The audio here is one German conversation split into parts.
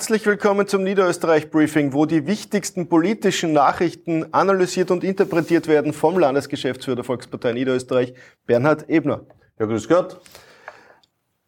Herzlich willkommen zum Niederösterreich Briefing, wo die wichtigsten politischen Nachrichten analysiert und interpretiert werden vom Landesgeschäftsführer der Volkspartei Niederösterreich, Bernhard Ebner. Ja, grüß Gott.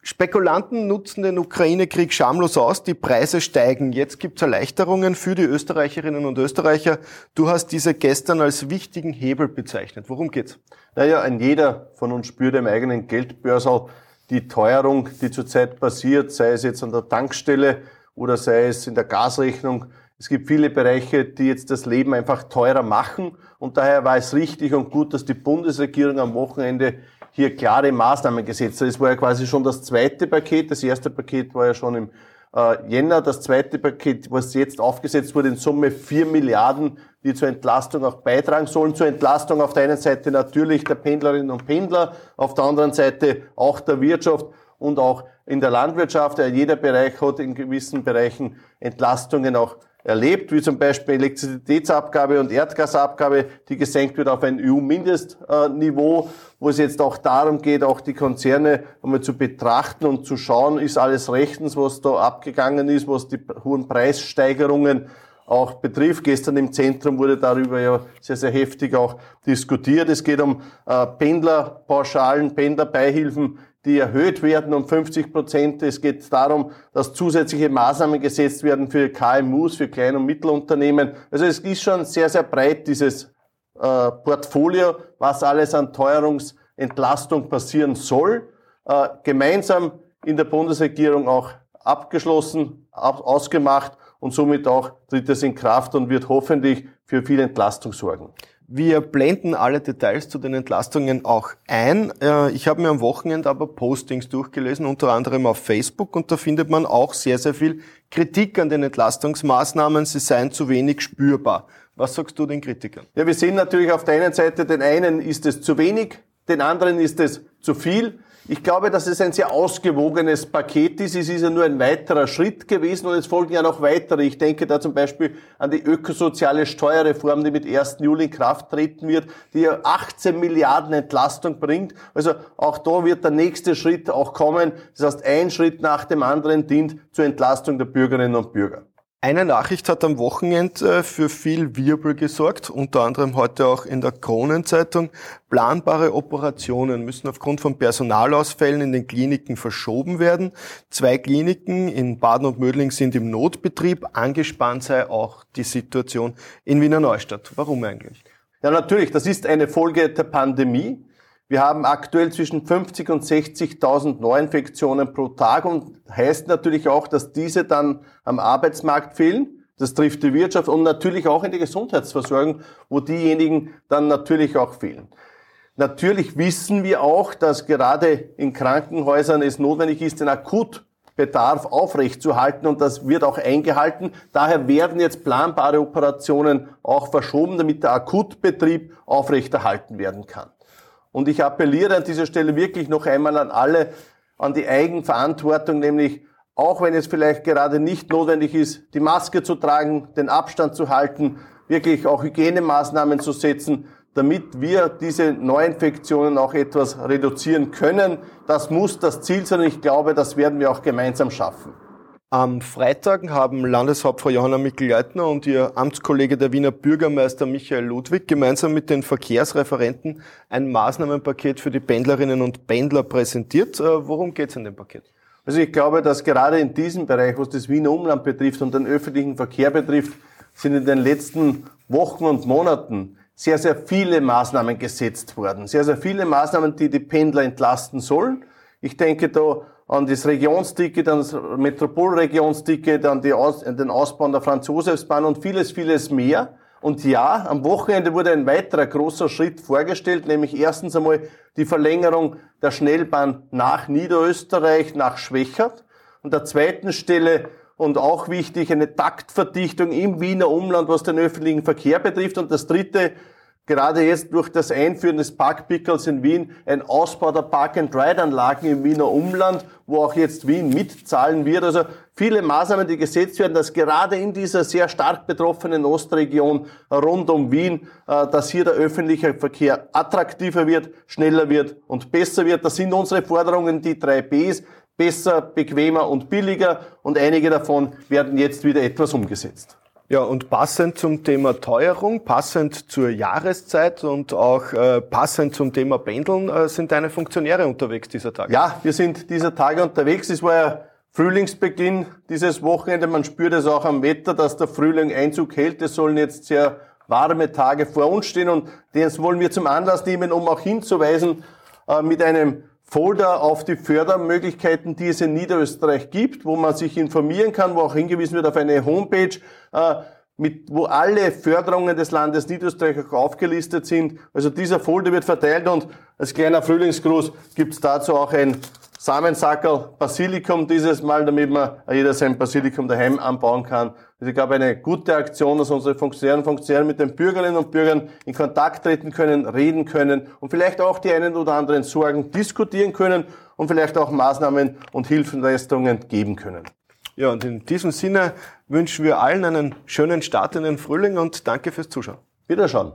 Spekulanten nutzen den Ukraine-Krieg schamlos aus, die Preise steigen. Jetzt gibt es Erleichterungen für die Österreicherinnen und Österreicher. Du hast diese gestern als wichtigen Hebel bezeichnet. Worum geht's? Naja, ein jeder von uns spürt im eigenen Geldbörsel die Teuerung, die zurzeit passiert, sei es jetzt an der Tankstelle oder sei es in der Gasrechnung. Es gibt viele Bereiche, die jetzt das Leben einfach teurer machen und daher war es richtig und gut, dass die Bundesregierung am Wochenende hier klare Maßnahmen gesetzt hat. Es war ja quasi schon das zweite Paket. Das erste Paket war ja schon im äh, Jänner. Das zweite Paket, was jetzt aufgesetzt wurde, in Summe vier Milliarden, die zur Entlastung auch beitragen sollen. Zur Entlastung auf der einen Seite natürlich der Pendlerinnen und Pendler, auf der anderen Seite auch der Wirtschaft und auch in der Landwirtschaft. Jeder Bereich hat in gewissen Bereichen Entlastungen auch erlebt, wie zum Beispiel Elektrizitätsabgabe und Erdgasabgabe, die gesenkt wird auf ein EU-Mindestniveau, wo es jetzt auch darum geht, auch die Konzerne einmal zu betrachten und zu schauen, ist alles rechtens, was da abgegangen ist, was die hohen Preissteigerungen auch betrifft. Gestern im Zentrum wurde darüber ja sehr, sehr heftig auch diskutiert. Es geht um äh, Pendlerpauschalen, Pendlerbeihilfen, die erhöht werden um 50 Prozent. Es geht darum, dass zusätzliche Maßnahmen gesetzt werden für KMUs, für Klein- und Mittelunternehmen. Also es ist schon sehr, sehr breit, dieses äh, Portfolio, was alles an Teuerungsentlastung passieren soll. Äh, gemeinsam in der Bundesregierung auch abgeschlossen, ausgemacht und somit auch tritt es in Kraft und wird hoffentlich für viel Entlastung sorgen. Wir blenden alle Details zu den Entlastungen auch ein. Äh, ich habe mir am Wochenende aber Postings durchgelesen, unter anderem auf Facebook, und da findet man auch sehr, sehr viel Kritik an den Entlastungsmaßnahmen. Sie seien zu wenig spürbar. Was sagst du den Kritikern? Ja, wir sehen natürlich auf der einen Seite, den einen ist es zu wenig, den anderen ist es zu viel. Ich glaube, dass es ein sehr ausgewogenes Paket ist. Es ist ja nur ein weiterer Schritt gewesen und es folgen ja noch weitere. Ich denke da zum Beispiel an die ökosoziale Steuerreform, die mit 1. Juli in Kraft treten wird, die ja 18 Milliarden Entlastung bringt. Also auch da wird der nächste Schritt auch kommen. Das heißt, ein Schritt nach dem anderen dient zur Entlastung der Bürgerinnen und Bürger. Eine Nachricht hat am Wochenende äh, für viel Wirbel gesorgt, unter anderem heute auch in der Kronenzeitung. Planbare Operationen müssen aufgrund von Personalausfällen in den Kliniken verschoben werden. Zwei Kliniken in Baden und Mödling sind im Notbetrieb. Angespannt sei auch die Situation in Wiener Neustadt. Warum eigentlich? Ja, natürlich. Das ist eine Folge der Pandemie. Wir haben aktuell zwischen 50 und 60.000 Neuinfektionen pro Tag und heißt natürlich auch, dass diese dann am Arbeitsmarkt fehlen. Das trifft die Wirtschaft und natürlich auch in die Gesundheitsversorgung, wo diejenigen dann natürlich auch fehlen. Natürlich wissen wir auch, dass gerade in Krankenhäusern es notwendig ist, den Akutbedarf aufrechtzuerhalten und das wird auch eingehalten. Daher werden jetzt planbare Operationen auch verschoben, damit der Akutbetrieb aufrechterhalten werden kann. Und ich appelliere an dieser Stelle wirklich noch einmal an alle, an die Eigenverantwortung, nämlich auch wenn es vielleicht gerade nicht notwendig ist, die Maske zu tragen, den Abstand zu halten, wirklich auch Hygienemaßnahmen zu setzen, damit wir diese Neuinfektionen auch etwas reduzieren können. Das muss das Ziel sein und ich glaube, das werden wir auch gemeinsam schaffen. Am Freitag haben Landeshauptfrau Johanna Mikl-Leitner und ihr Amtskollege der Wiener Bürgermeister Michael Ludwig gemeinsam mit den Verkehrsreferenten ein Maßnahmenpaket für die Pendlerinnen und Pendler präsentiert. Äh, worum geht es in dem Paket? Also ich glaube, dass gerade in diesem Bereich, was das Wiener Umland betrifft und den öffentlichen Verkehr betrifft, sind in den letzten Wochen und Monaten sehr, sehr viele Maßnahmen gesetzt worden. Sehr, sehr viele Maßnahmen, die die Pendler entlasten sollen. Ich denke da an das Regionsticket, an das Metropolregionsticket, an, Aus, an den Ausbau der Franz-Josefs-Bahn und vieles, vieles mehr. Und ja, am Wochenende wurde ein weiterer großer Schritt vorgestellt, nämlich erstens einmal die Verlängerung der Schnellbahn nach Niederösterreich, nach Schwächert. Und der zweiten Stelle und auch wichtig eine Taktverdichtung im Wiener Umland, was den öffentlichen Verkehr betrifft. Und das dritte, gerade jetzt durch das Einführen des Parkpickels in Wien ein Ausbau der Park-and-Ride-Anlagen im Wiener Umland, wo auch jetzt Wien mitzahlen wird. Also viele Maßnahmen, die gesetzt werden, dass gerade in dieser sehr stark betroffenen Ostregion rund um Wien, äh, dass hier der öffentliche Verkehr attraktiver wird, schneller wird und besser wird. Das sind unsere Forderungen, die drei Bs. besser, bequemer und billiger und einige davon werden jetzt wieder etwas umgesetzt. Ja, und passend zum Thema Teuerung, passend zur Jahreszeit und auch äh, passend zum Thema Pendeln äh, sind deine Funktionäre unterwegs dieser Tage. Ja, wir sind dieser Tage unterwegs. Es war ja Frühlingsbeginn dieses Wochenende. Man spürt es auch am Wetter, dass der Frühling Einzug hält. Es sollen jetzt sehr warme Tage vor uns stehen und das wollen wir zum Anlass nehmen, um auch hinzuweisen äh, mit einem Folder auf die Fördermöglichkeiten, die es in Niederösterreich gibt, wo man sich informieren kann, wo auch hingewiesen wird auf eine Homepage, äh, mit, wo alle Förderungen des Landes Niederösterreich auch aufgelistet sind. Also dieser Folder wird verteilt und als kleiner Frühlingsgruß gibt es dazu auch ein Samensackerl Basilikum dieses Mal, damit man jeder sein Basilikum daheim anbauen kann. Also ich glaube, eine gute Aktion, dass unsere Funktionäre und Funktionäre mit den Bürgerinnen und Bürgern in Kontakt treten können, reden können und vielleicht auch die einen oder anderen Sorgen diskutieren können und vielleicht auch Maßnahmen und Hilfenleistungen geben können. Ja, und in diesem Sinne wünschen wir allen einen schönen Start in den Frühling und danke fürs Zuschauen. Wiederschauen.